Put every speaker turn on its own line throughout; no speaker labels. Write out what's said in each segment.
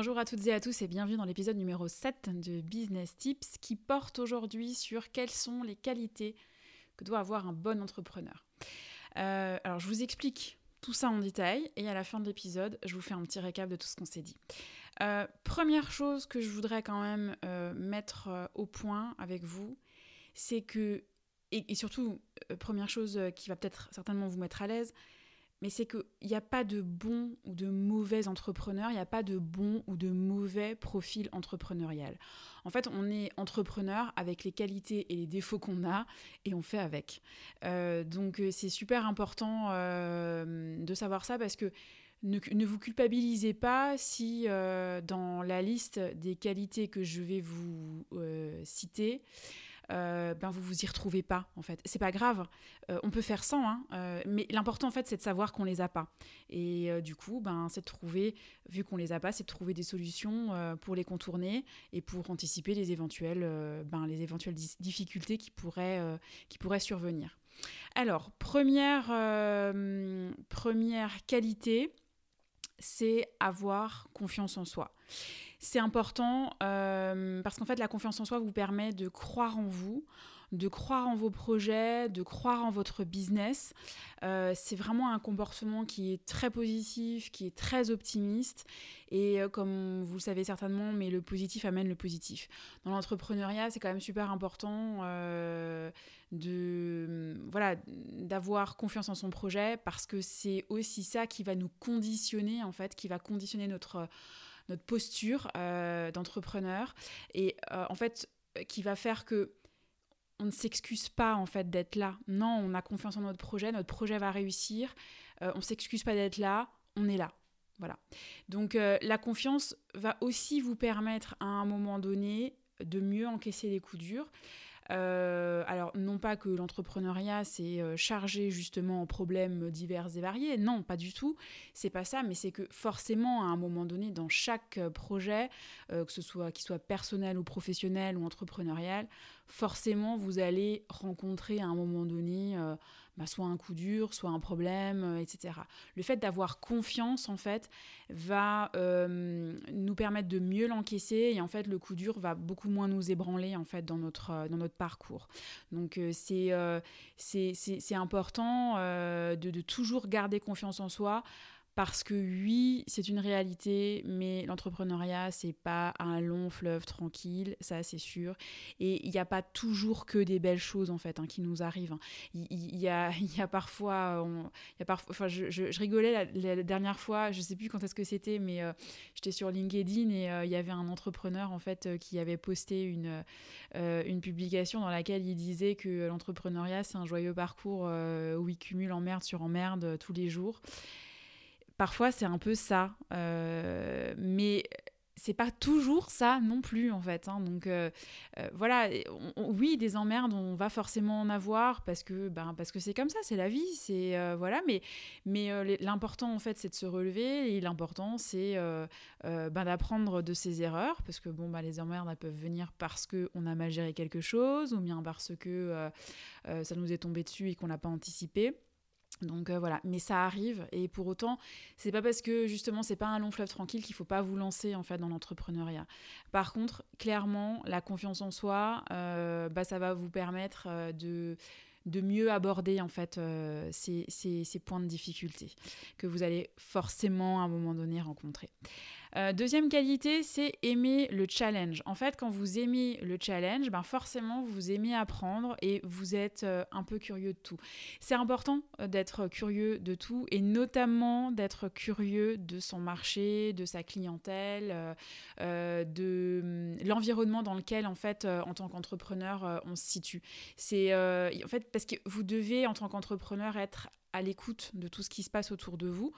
Bonjour à toutes et à tous et bienvenue dans l'épisode numéro 7 de Business Tips qui porte aujourd'hui sur quelles sont les qualités que doit avoir un bon entrepreneur. Euh, alors je vous explique tout ça en détail et à la fin de l'épisode je vous fais un petit récap de tout ce qu'on s'est dit. Euh, première chose que je voudrais quand même euh, mettre au point avec vous, c'est que, et surtout première chose qui va peut-être certainement vous mettre à l'aise, mais c'est qu'il n'y a pas de bon ou de mauvais entrepreneur, il n'y a pas de bon ou de mauvais profil entrepreneurial. En fait, on est entrepreneur avec les qualités et les défauts qu'on a et on fait avec. Euh, donc euh, c'est super important euh, de savoir ça parce que ne, ne vous culpabilisez pas si dans la liste des qualités que je vais vous citer, euh, ben vous vous y retrouvez pas en fait. C'est pas grave, euh, on peut faire sans, hein, euh, mais l'important en fait c'est de savoir qu'on les a pas. Et du coup, ben c'est de trouver, vu qu'on les a pas, c'est de trouver des solutions pour les contourner et pour anticiper les éventuelles, ben, les éventuelles difficultés qui pourraient, qui pourraient survenir. Alors première, première qualité, c'est avoir confiance en soi. C'est important euh, parce qu'en fait, la confiance en soi vous permet de croire en vous, de croire en vos projets, de croire en votre business. Euh, c'est vraiment un comportement qui est très positif, qui est très optimiste. Et euh, comme vous le savez certainement, mais le positif amène le positif. Dans l'entrepreneuriat, c'est quand même super important de voilà d'avoir confiance en son projet parce que c'est aussi ça qui va nous conditionner en fait, qui va conditionner notre notre posture euh, d'entrepreneur et euh, en fait qui va faire que on ne s'excuse pas en fait d'être là. Non, on a confiance en notre projet, notre projet va réussir. Euh, on s'excuse pas d'être là, on est là. Voilà. Donc la confiance va aussi vous permettre à un moment donné de mieux encaisser les coups durs. Euh, alors, non pas que l'entrepreneuriat c'est euh, chargé justement en problèmes divers et variés, non, pas du tout, c'est pas ça, mais c'est que forcément, à un moment donné, dans chaque euh, projet, que ce soit qu'il soit personnel ou professionnel ou entrepreneurial, forcément, vous allez rencontrer à un moment donné bah, soit un coup dur, soit un problème, euh, etc. Le fait d'avoir confiance, en fait, va euh, nous permettre de mieux l'encaisser et en fait, le coup dur va beaucoup moins nous ébranler, en fait, dans notre, euh, dans notre parcours. Donc, c'est c'est important de, de toujours garder confiance en soi parce que oui, c'est une réalité, mais l'entrepreneuriat, c'est pas un long fleuve tranquille, ça c'est sûr. Et il n'y a pas toujours que des belles choses en fait hein, qui nous arrivent. Il, y, a, il y a parfois, il y a parfois enfin, je, rigolais la, dernière fois, je sais plus quand est-ce que c'était, mais euh, j'étais sur LinkedIn et euh, il y avait un entrepreneur en fait euh, qui avait posté une, une publication dans laquelle il disait que l'entrepreneuriat c'est un joyeux parcours où il cumule emmerde sur emmerde tous les jours. Parfois, c'est un peu ça. Euh, mais c'est pas toujours ça non plus en fait. Hein. Donc euh, euh, voilà, oui, des emmerdes, on va forcément en avoir parce que ben, parce que c'est comme ça, c'est la vie, c'est voilà. Mais mais l'important en fait, c'est de se relever et l'important c'est ben, d'apprendre de ses erreurs parce que bon bah les emmerdes elles peuvent venir parce que on a mal géré quelque chose ou bien parce que ça nous est tombé dessus et qu'on n'a pas anticipé. Donc euh, voilà, mais ça arrive et pour autant, c'est pas parce que justement c'est pas un long fleuve tranquille qu'il faut pas vous lancer en fait dans l'entrepreneuriat. Par contre, clairement, la confiance en soi, euh, bah, ça va vous permettre euh, de de mieux aborder en fait ces, ces, points de difficulté que vous allez forcément à un moment donné rencontrer. Euh, deuxième qualité, c'est aimer le challenge. En fait, quand vous aimez le challenge, ben forcément, vous aimez apprendre et vous êtes euh, un peu curieux de tout. C'est important euh, d'être curieux de tout et notamment d'être curieux de son marché, de sa clientèle, de hum, l'environnement dans lequel, en fait, en tant qu'entrepreneur, on se situe. C'est en fait parce que vous devez, en tant qu'entrepreneur, être à l'écoute de tout ce qui se passe autour de vous.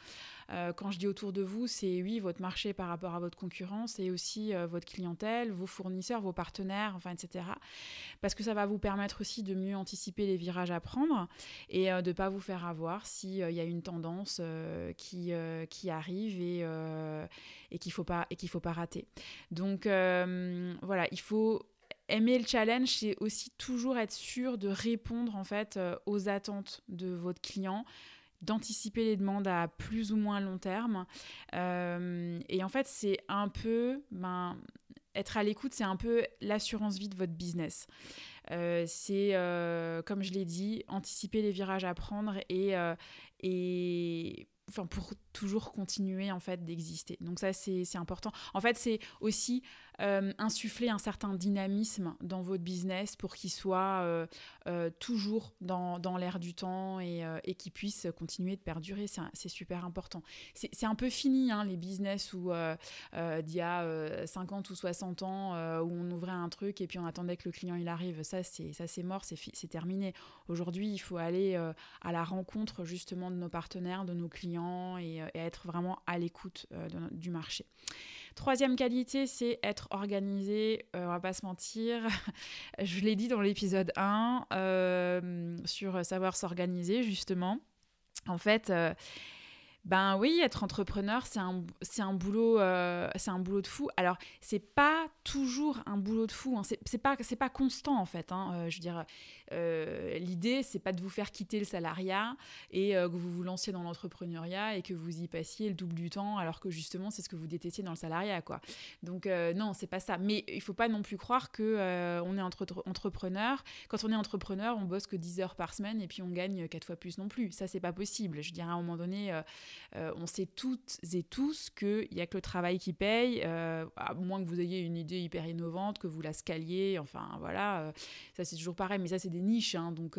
Euh, quand je dis autour de vous, c'est oui, votre marché par rapport à votre concurrence et aussi euh, votre clientèle, vos fournisseurs, vos partenaires, enfin, etc. Parce que ça va vous permettre aussi de mieux anticiper les virages à prendre et euh, de ne pas vous faire avoir s'il y a une tendance qui, qui arrive et, et qu'il ne faut, et faut pas rater. Donc voilà, il faut aimer le challenge, c'est aussi toujours être sûr de répondre en fait aux attentes de votre client d'anticiper les demandes à plus ou moins long terme. Euh, et en fait, c'est un peu, ben, être à l'écoute, c'est un peu l'assurance vie de votre business. Euh, c'est, euh, comme je l'ai dit, anticiper les virages à prendre et, et enfin, pour toujours continuer en fait d'exister. Donc ça, c'est important. En fait, c'est aussi euh, insuffler un certain dynamisme dans votre business pour qu'il soit euh, euh, toujours dans, dans l'air du temps et, et qu'il puisse continuer de perdurer. C'est super important. C'est un peu fini, hein, les business où d'il y a 50 ou 60 ans, où on ouvrait un truc et puis on attendait que le client il arrive. Ça, c'est mort, c'est terminé. Aujourd'hui, il faut aller à la rencontre justement de nos partenaires, de nos clients et, et être vraiment à l'écoute du marché. Troisième qualité, c'est être organisé. Euh, on va pas se mentir. Je l'ai dit dans l'épisode 1 euh, sur savoir s'organiser, justement. En fait, euh, ben oui, être entrepreneur, c'est un, un boulot, euh, un boulot de fou. Alors, c'est pas toujours un boulot de fou. Hein. C'est, pas, pas constant en fait. Hein. Euh, je veux dire, euh, l'idée, c'est pas de vous faire quitter le salariat et que vous vous lanciez dans l'entrepreneuriat et que vous y passiez le double du temps, alors que justement, c'est ce que vous détestiez dans le salariat, quoi. Donc non, c'est pas ça. Mais il faut pas non plus croire que on est entre, entrepreneur. Quand on est entrepreneur, on bosse que 10 heures par semaine et puis on gagne quatre fois plus non plus. Ça, c'est pas possible. Je dirais à un moment donné euh, on sait toutes et tous qu'il n'y a que le travail qui paye, euh, à moins que vous ayez une idée hyper innovante, que vous la scaliez, enfin voilà, euh, ça c'est toujours pareil, mais ça c'est des niches, hein, donc,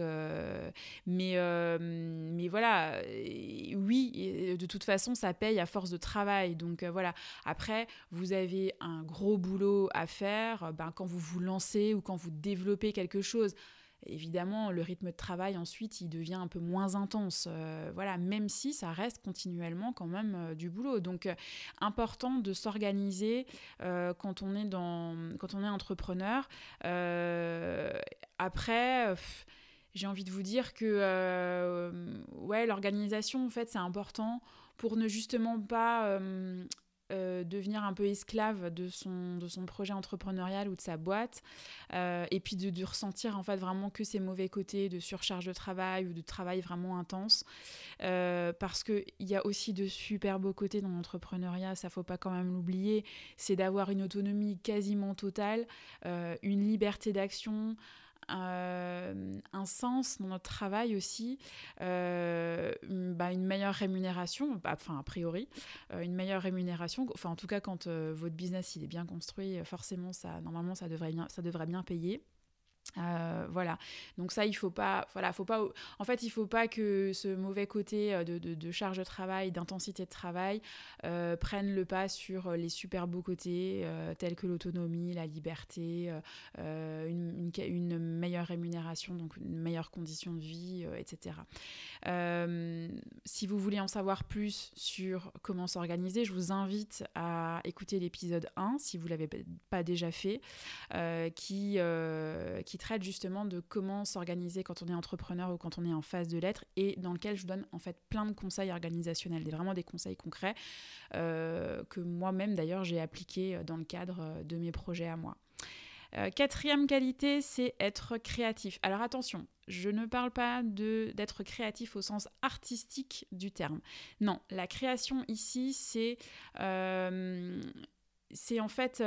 mais, mais voilà, oui, de toute façon ça paye à force de travail, donc voilà. Après, vous avez un gros boulot à faire ben, quand vous vous lancez ou quand vous développez quelque chose évidemment, le rythme de travail ensuite, il devient un peu moins intense. Euh, voilà, même si ça reste continuellement quand même euh, du boulot. Donc, euh, important de s'organiser quand on est dans, quand on est entrepreneur. après. j'ai envie de vous dire que ouais, l'organisation, en fait, c'est important pour ne justement pas euh, devenir un peu esclave de son, de son projet entrepreneurial ou de sa boîte, euh, et puis de, ressentir en fait vraiment que ses mauvais côtés de surcharge de travail ou de travail vraiment intense, euh, parce qu'il y a aussi de super beaux côtés dans l'entrepreneuriat, ça faut pas quand même l'oublier, c'est d'avoir une autonomie quasiment totale, une liberté d'action, euh, un sens dans notre travail aussi, euh, bah, une meilleure rémunération, bah, enfin a priori, euh, une meilleure rémunération. Enfin en tout cas quand votre business il est bien construit, forcément ça normalement ça devrait bien, ça devrait bien payer. Euh, voilà, donc ça il faut pas, voilà, faut pas, en fait il faut pas que ce mauvais côté euh, de, charge de travail, d'intensité de travail euh, prenne le pas sur les super beaux côtés tels que l'autonomie, la liberté, une, une, meilleure rémunération, donc une meilleure condition de vie, etc. si vous voulez en savoir plus sur comment s'organiser, je vous invite à écouter l'épisode 1 si vous l'avez pas déjà fait, qui traite justement de comment s'organiser quand on est entrepreneur ou quand on est en phase de lettres et dans lequel je donne en fait plein de conseils organisationnels, vraiment des conseils concrets euh, que moi-même d'ailleurs j'ai appliqués dans le cadre de mes projets à moi. Euh, quatrième qualité, c'est être créatif. Alors attention, je ne parle pas d'être créatif au sens artistique du terme. Non, la création ici, c'est euh, c'est en fait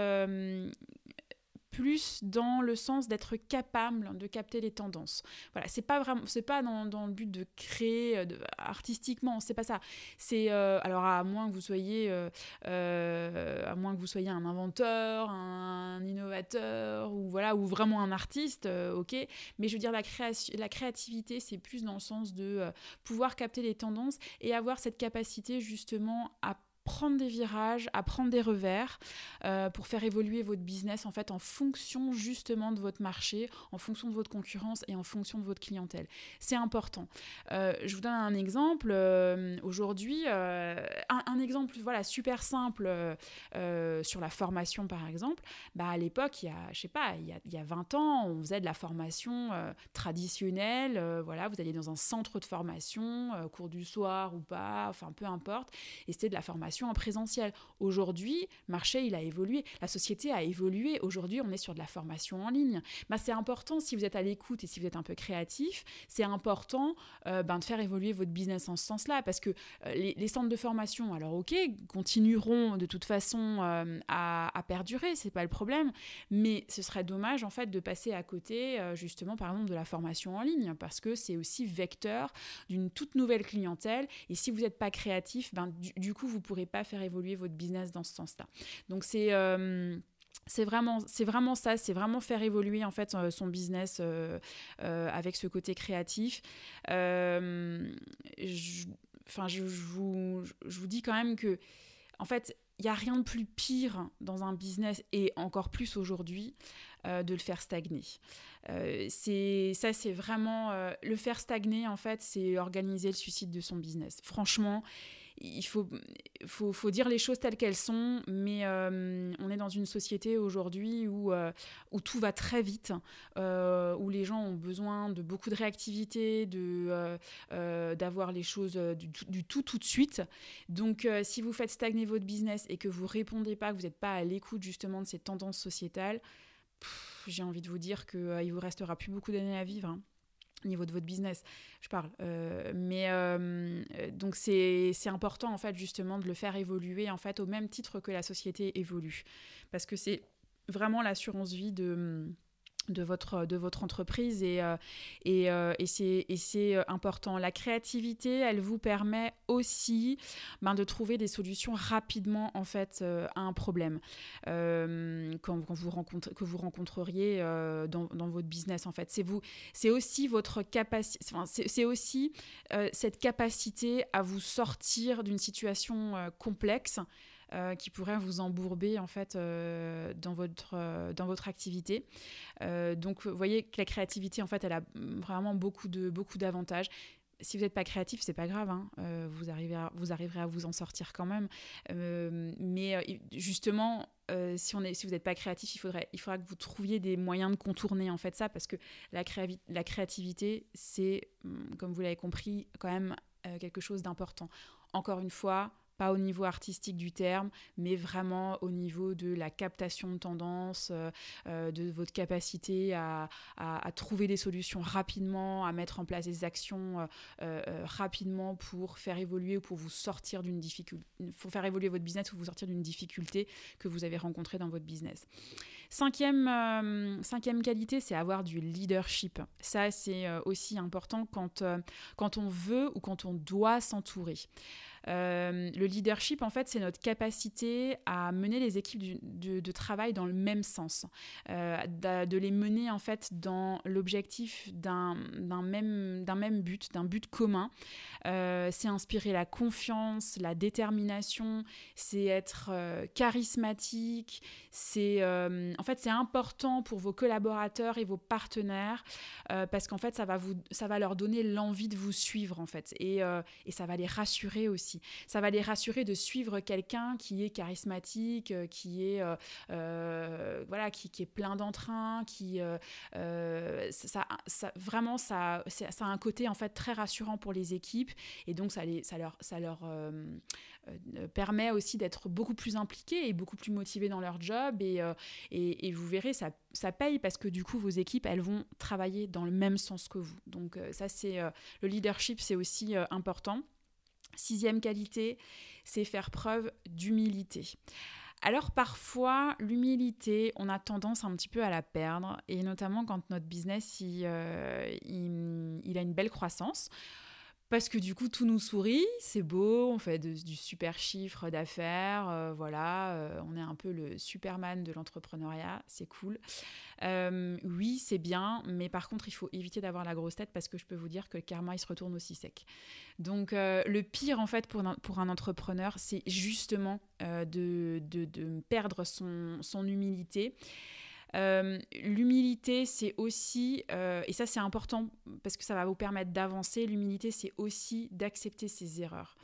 plus dans le sens d'être capable de capter les tendances. Voilà, c'est pas vraiment, c'est pas dans, le but de créer euh, de, artistiquement, c'est pas ça. C'est euh, alors à moins que vous soyez, euh, à moins que vous soyez un inventeur, un innovateur ou voilà, ou vraiment un artiste, ok. Mais je veux dire la création, la créativité, c'est plus dans le sens de pouvoir capter les tendances et avoir cette capacité justement à prendre des virages, à prendre des revers euh, pour faire évoluer votre business en fait en fonction justement de votre marché, en fonction de votre concurrence et en fonction de votre clientèle. C'est important. Euh, je vous donne un exemple. Euh, aujourd'hui, un, exemple voilà super simple sur la formation par exemple. Bah, à l'époque, il y a je sais pas, il y a, il y a 20 ans, on faisait de la formation traditionnelle. voilà, vous alliez dans un centre de formation, cours du soir ou pas, enfin peu importe, et c'était de la formation en présentiel. Aujourd'hui, marché, il a évolué, la société a évolué. Aujourd'hui, on est sur de la formation en ligne. Bah, c'est important, si vous êtes à l'écoute et si vous êtes un peu créatif, c'est important euh, ben, de faire évoluer votre business en ce sens-là, parce que euh, les, centres de formation, alors ok, continueront de toute façon euh, à, à, perdurer, c'est pas le problème, mais ce serait dommage en fait de passer à côté justement par exemple de la formation en ligne, parce que c'est aussi vecteur d'une toute nouvelle clientèle, et si vous n'êtes pas créatif, ben, du, du coup vous pourrez pas faire évoluer votre business dans ce sens-là. Donc c'est euh, c'est vraiment, c'est vraiment ça, c'est vraiment faire évoluer en fait euh, son business euh, avec ce côté créatif. Enfin, je, vous, je vous dis quand même que, en fait, il n'y a rien de plus pire dans un business et encore plus aujourd'hui de le faire stagner. c'est ça, c'est vraiment le faire stagner en fait, c'est organiser le suicide de son business. Franchement, il faut, dire les choses telles qu'elles sont, mais euh, on est dans une société aujourd'hui où, euh, tout va très vite, euh, où les gens ont besoin de beaucoup de réactivité, de, d'avoir les choses du, tout tout de suite. Donc si vous faites stagner votre business et que vous répondez pas, que vous n'êtes pas à l'écoute justement de ces tendances sociétales, j'ai envie de vous dire qu'il ne vous restera plus beaucoup d'années à vivre. Hein au niveau de votre business, je parle. Euh, mais euh, donc c'est important en fait justement de le faire évoluer en fait au même titre que la société évolue, parce que c'est vraiment l'assurance vie de de votre, de votre entreprise et, euh, et, euh, et c'est euh, important. La créativité, elle vous permet aussi ben, de trouver des solutions rapidement en fait à un problème quand, quand, vous que vous rencontreriez dans, dans, votre business en fait. C'est aussi votre capacité, c'est aussi cette capacité à vous sortir d'une situation complexe euh, qui pourrait vous embourber en fait euh, dans votre euh, dans votre activité. donc vous voyez que la créativité en fait elle a vraiment beaucoup de beaucoup d'avantages si vous n'êtes pas créatif, c'est pas grave, hein. vous, arrivez vous arriverez à vous en sortir quand même. mais justement, si, on est, si vous n'êtes pas créatif, il, faudrait, il faudra que vous trouviez des moyens de contourner en fait ça, parce que la, la créativité, c'est, hum, comme vous l'avez compris, quand même quelque chose d'important. Encore une fois, pas au niveau artistique du terme, mais vraiment au niveau de la captation de tendances, euh, euh, de votre capacité à, trouver des solutions rapidement, à mettre en place des actions euh, rapidement pour faire évoluer ou pour vous sortir d'une difficulté, pour faire évoluer votre business ou vous sortir d'une difficulté que vous avez rencontrée dans votre business. Cinquième, cinquième qualité, c'est avoir du leadership. Ça, c'est aussi important quand, quand on veut ou quand on doit s'entourer. Euh, le leadership, en fait, c'est notre capacité à mener les équipes de, travail dans le même sens, euh, de, les mener en fait dans l'objectif d'un même, but, d'un but commun. Euh, c'est inspirer la confiance, la détermination, c'est être charismatique, c'est en fait c'est important pour vos collaborateurs et vos partenaires parce qu'en fait ça va leur donner l'envie de vous suivre en fait et ça va les rassurer aussi. Ça va les rassurer de suivre quelqu'un qui est charismatique, euh, qui est euh, euh, voilà, qui, est plein d'entrain, qui ça, ça, vraiment ça, a un côté en fait très rassurant pour les équipes. Et donc ça, les, ça leur, ça leur permet aussi d'être beaucoup plus impliqués et beaucoup plus motivés dans leur job. Et, et, et, vous verrez ça, ça paye parce que du coup vos équipes elles vont travailler dans le même sens que vous. Donc ça c'est le leadership c'est aussi important Sixième qualité, c'est faire preuve d'humilité. Alors parfois, l'humilité, on a tendance un petit peu à la perdre, et notamment quand notre business il, euh, a une belle croissance. Parce que du coup tout nous sourit, c'est beau, on fait du super chiffre d'affaires, euh, voilà, euh, on est un peu le Superman de l'entrepreneuriat, c'est cool. Euh, oui, c'est bien, mais par contre il faut éviter d'avoir la grosse tête parce que je peux vous dire que le karma il se retourne aussi sec. Donc le pire en fait pour un, entrepreneur, c'est justement de, perdre son humilité. Euh, l'humilité, c'est aussi, euh, et ça c'est important parce que ça va vous permettre d'avancer, l'humilité, c'est aussi d'accepter ses erreurs.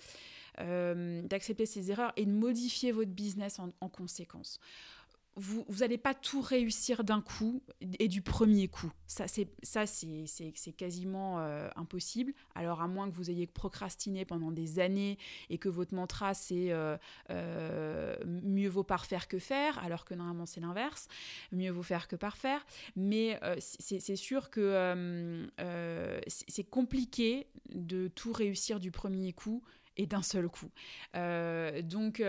Euh, d'accepter ses erreurs et de modifier votre business en conséquence vous n'allez pas tout réussir d'un coup et du premier coup. Ça, c'est, quasiment euh, impossible. Alors, à moins que vous ayez procrastiné pendant des années et que votre mantra, c'est euh, euh, mieux vaut parfaire que faire, alors que normalement, c'est l'inverse. Mieux vaut faire que parfaire. Mais c'est sûr que c'est compliqué de tout réussir du premier coup et d'un seul coup. donc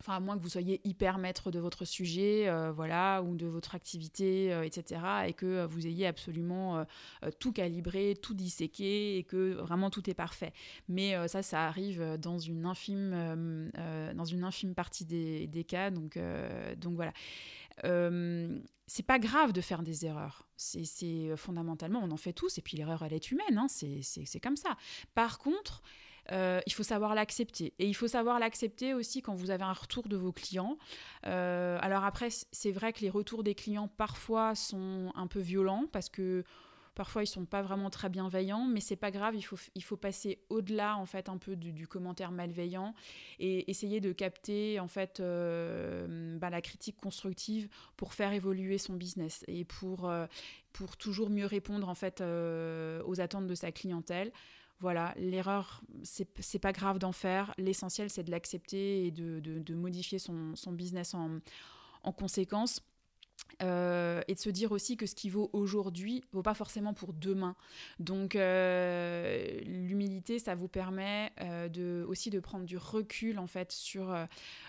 enfin à moins que vous soyez hyper maître de votre sujet, euh, voilà, ou de votre activité, euh, etc., et que euh, vous ayez absolument tout calibré, tout disséqué, et que vraiment tout est parfait. Mais ça, ça arrive dans une infime, dans une infime partie des, des cas, donc, donc voilà. c'est pas grave de faire des erreurs. C'est fondamentalement, on en fait tous, et puis l'erreur, elle est humaine, hein, c'est comme ça. Par contre, euh, il faut savoir l'accepter. Et il faut savoir l'accepter aussi quand vous avez un retour de vos clients. Euh, alors après, c'est vrai que les retours des clients parfois sont un peu violents parce que parfois ils sont pas vraiment très bienveillants, mais c'est pas grave. Il faut, il faut passer au-delà en fait un peu du, commentaire malveillant et essayer de capter en fait euh, bah, la critique constructive pour faire évoluer son business et pour pour toujours mieux répondre en fait aux attentes de sa clientèle. Voilà, l'erreur, c'est pas grave d'en faire. L'essentiel, c'est de l'accepter et de, modifier son, business en, conséquence. Euh, et de se dire aussi que ce qui vaut aujourd'hui vaut pas forcément pour demain. Donc euh, l'humilité, ça vous permet euh, de, aussi de prendre du recul en fait sur,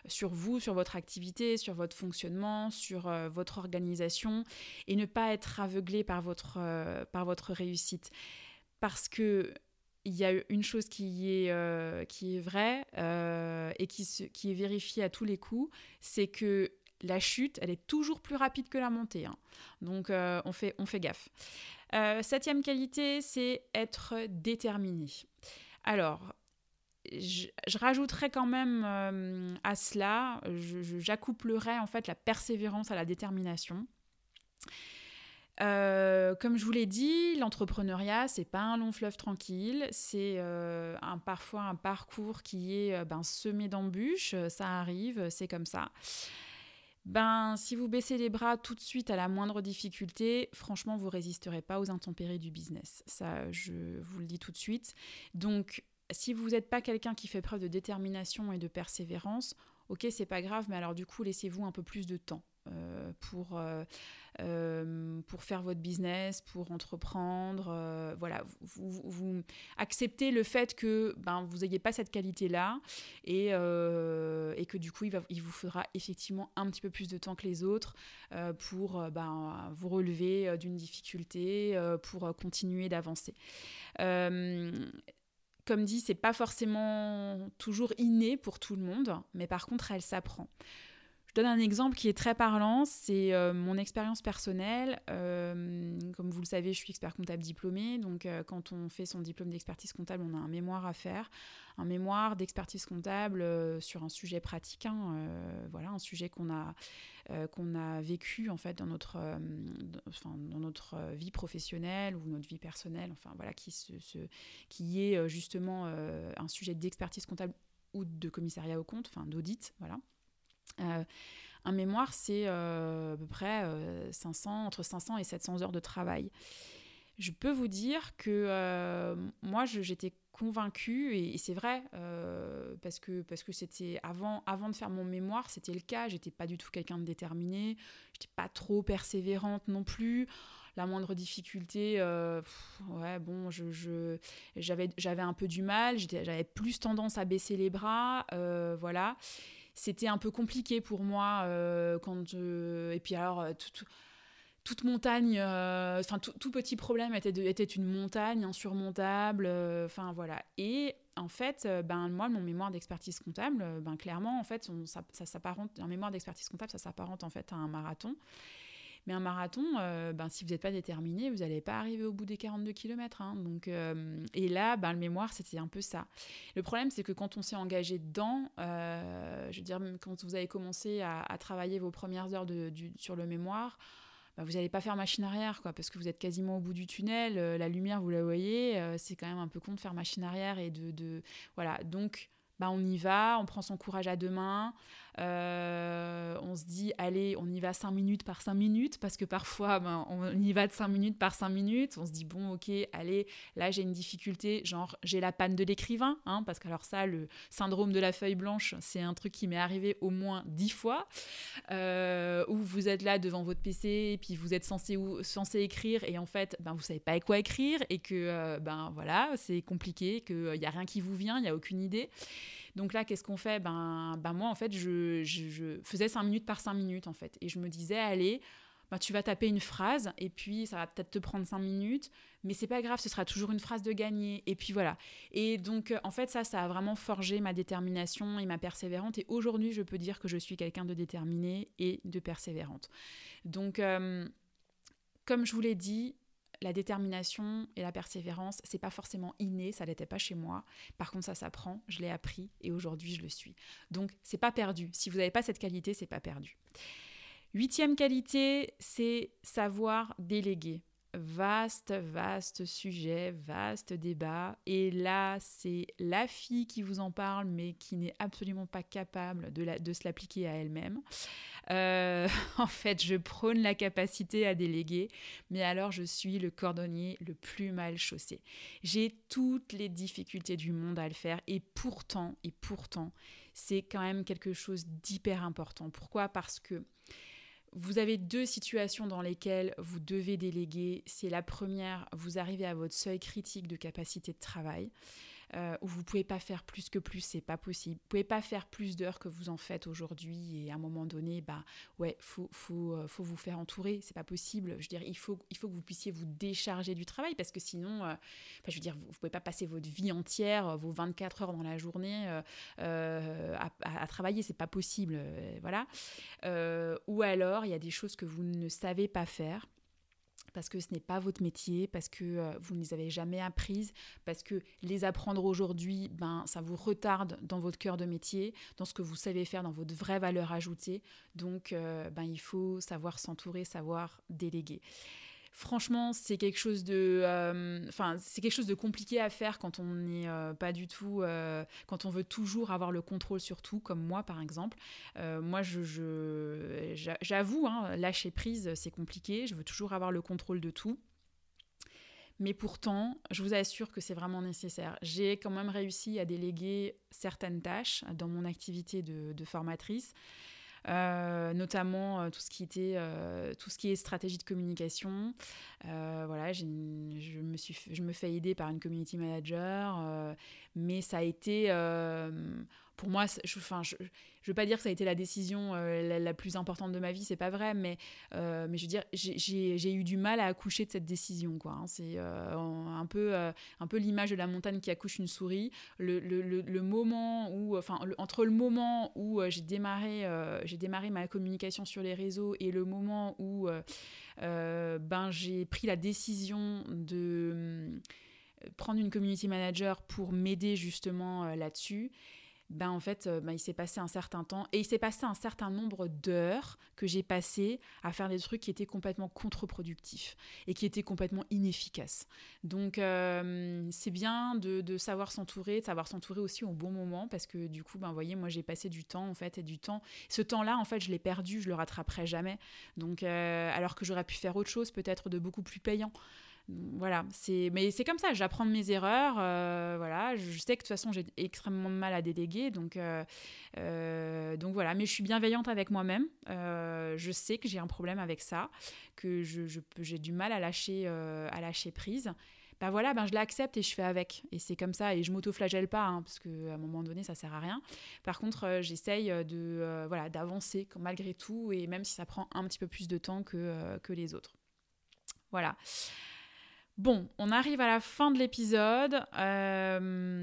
sur vous, sur votre activité, sur votre fonctionnement, sur votre organisation et ne pas être aveuglé par votre, par votre réussite. Parce que il y a une chose qui est, euh, qui est vraie euh, et qui, qui est vérifiée à tous les coups, c'est que la chute, elle est toujours plus rapide que la montée. Hein. Donc euh, on, fait, on fait gaffe. septième qualité, c'est être déterminé. Alors, je, je rajouterais quand même à cela, j'accouplerais en fait la persévérance à la détermination. Euh, comme je vous l'ai dit, l'entrepreneuriat, c'est pas un long fleuve tranquille, c'est euh, un, parfois un parcours qui est euh, ben, semé d'embûches, ça arrive, c'est comme ça. Ben, si vous baissez les bras tout de suite à la moindre difficulté, franchement, vous résisterez pas aux intempéries du business. Ça, je vous le dis tout de suite. Donc, si vous n'êtes pas quelqu'un qui fait preuve de détermination et de persévérance, ok, c'est pas grave, mais alors du coup, laissez-vous un peu plus de temps. Euh, pour, euh, euh, pour faire votre business, pour entreprendre. voilà, vous, acceptez le fait que ben, vous n'ayez pas cette qualité-là et, et, que du coup, il, vous faudra effectivement un petit peu plus de temps que les autres pour ben, vous relever d'une difficulté, pour continuer d'avancer comme dit, c'est pas forcément toujours inné pour tout le monde, mais par contre, elle s'apprend. Je donne un exemple qui est très parlant, c'est euh, mon expérience personnelle. Euh, comme vous le savez, je suis expert comptable diplômé, donc euh, quand on fait son diplôme d'expertise comptable, on a un mémoire à faire, un mémoire d'expertise comptable sur un sujet pratique, hein, voilà, un sujet qu'on a a vécu en fait dans notre, dans notre vie professionnelle ou notre vie personnelle, enfin voilà, qui est justement un sujet d'expertise comptable ou de commissariat au compte, enfin d'audit, voilà. Euh, un mémoire, c'est euh, à peu près 500, euh, entre 500 et 700 heures de travail. Je peux vous dire que moi, j'étais convaincue, et, c'est vrai, parce que parce que c'était avant, avant de faire mon mémoire, c'était le cas. J'étais pas du tout quelqu'un de déterminé, j'étais pas trop persévérante non plus la moindre difficulté, ouais, bon, je, j'avais, j'avais un peu du mal, j'avais plus tendance à baisser les bras, voilà c'était un peu compliqué pour moi euh, quand et puis alors euh, toute montagne, enfin tout, petit problème était, était une montagne insurmontable, enfin voilà. Et en fait, ben moi, mon mémoire d'expertise comptable, ben clairement, en fait, ça, ça s'apparente, un mémoire d'expertise comptable, ça s'apparente en fait à un marathon. Mais un marathon, euh, ben, si vous n'êtes pas déterminé, vous n'allez pas arriver au bout des 42 km. Hein. donc, euh, et là, ben, le mémoire, c'était un peu ça. Le problème, c'est que quand on s'est engagé dedans, euh, je veux dire, quand vous avez commencé à, travailler vos premières heures de, sur le mémoire, ben, vous n'allez pas faire machine arrière, quoi, parce que vous êtes quasiment au bout du tunnel, la lumière, vous la voyez, c'est quand même un peu con de faire machine arrière et de... voilà, donc... Ben, on y va, on prend son courage à deux mains, euh, on se dit, allez, on y va 5 minutes par 5 minutes, parce que parfois, ben, on y va de 5 minutes par 5 minutes. On se dit, bon, ok, allez, là, j'ai une difficulté, genre, j'ai la panne de l'écrivain, hein, parce que alors ça, le syndrome de la feuille blanche, c'est un truc qui m'est arrivé au moins 10 fois, euh, où vous êtes là devant votre PC, et puis vous êtes censé, censé écrire, et en fait, ben, vous savez pas quoi écrire, et que, euh, ben voilà, c'est compliqué, qu'il n'y a rien qui vous vient, il n'y a aucune idée. Donc là, qu'est-ce qu'on fait? Ben, ben moi, en fait, je, faisais 5 minutes par 5 minutes, en fait. Et je me disais, allez, ben, tu vas taper une phrase, et puis ça va peut-être te prendre 5 minutes, mais c'est pas grave, ce sera toujours une phrase de gagner. Et puis voilà. Et donc, euh, en fait, ça, ça a vraiment forgé ma détermination et ma persévérante. Et aujourd'hui, je peux dire que je suis quelqu'un de déterminé et de persévérante. Donc, euh, comme je vous l'ai dit, la détermination et la persévérance, c'est pas forcément inné, ça l'était pas chez moi. Par contre, ça s'apprend, je l'ai appris et aujourd'hui je le suis. Donc, c'est pas perdu. Si vous n'avez pas cette qualité, c'est pas perdu. Huitième qualité, c'est savoir déléguer. Vaste, vaste sujet, vaste débat. Et là, c'est la fille qui vous en parle, mais qui n'est absolument pas capable de, se l'appliquer à elle-même. Euh, en fait, je prône la capacité à déléguer, mais alors je suis le cordonnier le plus mal chaussé. J'ai toutes les difficultés du monde à le faire, et pourtant, et pourtant, c'est quand même quelque chose d'hyper important. Pourquoi? Parce que vous avez deux situations dans lesquelles vous devez déléguer. C'est la première, vous arrivez à votre seuil critique de capacité de travail. Euh, où vous pouvez pas faire plus que plus, c'est pas possible. Vous pouvez pas faire plus d'heures que vous en faites aujourd'hui et à un moment donné, bah ouais, faut faut euh, faut vous faire entourer, c'est pas possible. Je veux dire, il faut il faut que vous puissiez vous décharger du travail parce que sinon, euh, je veux dire, vous, ne pouvez pas passer votre vie entière, vos 24 heures dans la journée à, à, travailler, c'est pas possible, voilà. ou alors, il y a des choses que vous ne savez pas faire parce que ce n'est pas votre métier, parce que euh, vous ne les avez jamais apprises, parce que les apprendre aujourd'hui, ben, ça vous retarde dans votre cœur de métier, dans ce que vous savez faire, dans votre vraie valeur ajoutée. Donc, euh, ben, il faut savoir s'entourer, savoir déléguer franchement, c'est quelque chose de, euh, enfin, c'est quelque chose de compliqué à faire quand on n'est euh, pas du tout, euh, quand on veut toujours avoir le contrôle sur tout, comme moi par exemple. moi, je, j'avoue, hein, lâcher prise, c'est compliqué. Je veux toujours avoir le contrôle de tout. Mais pourtant, je vous assure que c'est vraiment nécessaire. J'ai quand même réussi à déléguer certaines tâches dans mon activité de formatrice. Euh, notamment euh, tout ce qui était euh, tout ce qui est stratégie de communication. voilà, je me suis, je me fais aider par une community manager, mais ça a été pour moi, je, enfin, veux pas dire que ça a été la décision la, plus importante de ma vie, c'est pas vrai, mais, mais je veux dire, j'ai eu du mal à accoucher de cette décision. Hein. c'est un peu, un peu l'image de la montagne qui accouche une souris. Le, moment où, entre le moment où j'ai démarré, j'ai démarré ma communication sur les réseaux et le moment où ben, j'ai pris la décision de prendre une community manager pour m'aider justement là-dessus ben en fait, euh, ben, il s'est passé un certain temps et il s'est passé un certain nombre d'heures que j'ai passé à faire des trucs qui étaient complètement contre-productifs et qui étaient complètement inefficaces. Donc, euh, c'est bien de, de savoir s'entourer, de savoir s'entourer aussi au bon moment parce que du coup, ben, vous voyez, moi, j'ai passé du temps en fait et du temps. Ce temps-là, en fait, je l'ai perdu, je le rattraperai jamais. Donc, euh, alors que j'aurais pu faire autre chose, peut-être de beaucoup plus payant voilà, c'est mais c'est comme ça, j'apprends de mes erreurs, euh, voilà, je sais que de toute façon j'ai extrêmement de mal à déléguer, donc euh, euh, donc voilà, mais je suis bienveillante avec moi-même, je sais que j'ai un problème avec ça, que je, j'ai du mal à lâcher à lâcher prise. bah voilà, ben je l'accepte et je fais avec. Et c'est comme ça, et je m'auto-flagelle pas, hein, parce qu'à un moment donné, ça sert à rien. Par contre, j'essaye de voilà d'avancer malgré tout, et même si ça prend un petit peu plus de temps que, que les autres. Voilà. Bon, on arrive à la fin de l'épisode.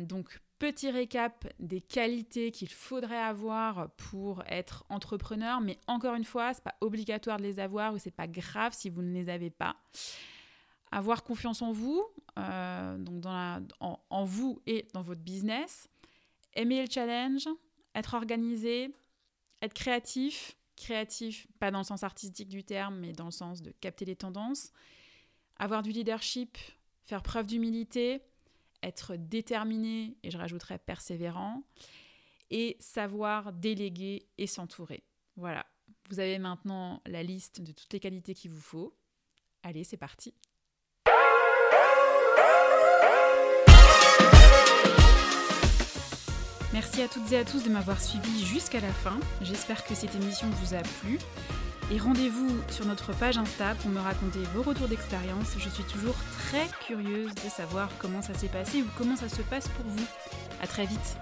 donc, petit récap des qualités qu'il faudrait avoir pour être entrepreneur, mais encore une fois, c'est pas obligatoire de les avoir ou c'est pas grave si vous ne les avez pas. Avoir confiance en vous, euh, donc en, vous et dans votre business, aimer le challenge, être organisé, être créatif, créatif pas dans le sens artistique du terme, mais dans le sens de capter les tendances, avoir du leadership, faire preuve d'humilité, être déterminé et je rajouterais persévérant, et savoir déléguer et s'entourer. Voilà, vous avez maintenant la liste de toutes les qualités qu'il vous faut. Allez, c'est parti. Merci à toutes et à tous de m'avoir suivi jusqu'à la fin. J'espère que cette émission vous a plu. Et rendez-vous sur notre page Insta pour me raconter vos retours d'expérience. Je suis toujours très curieuse de savoir comment ça s'est passé ou comment ça se passe pour vous. À très vite.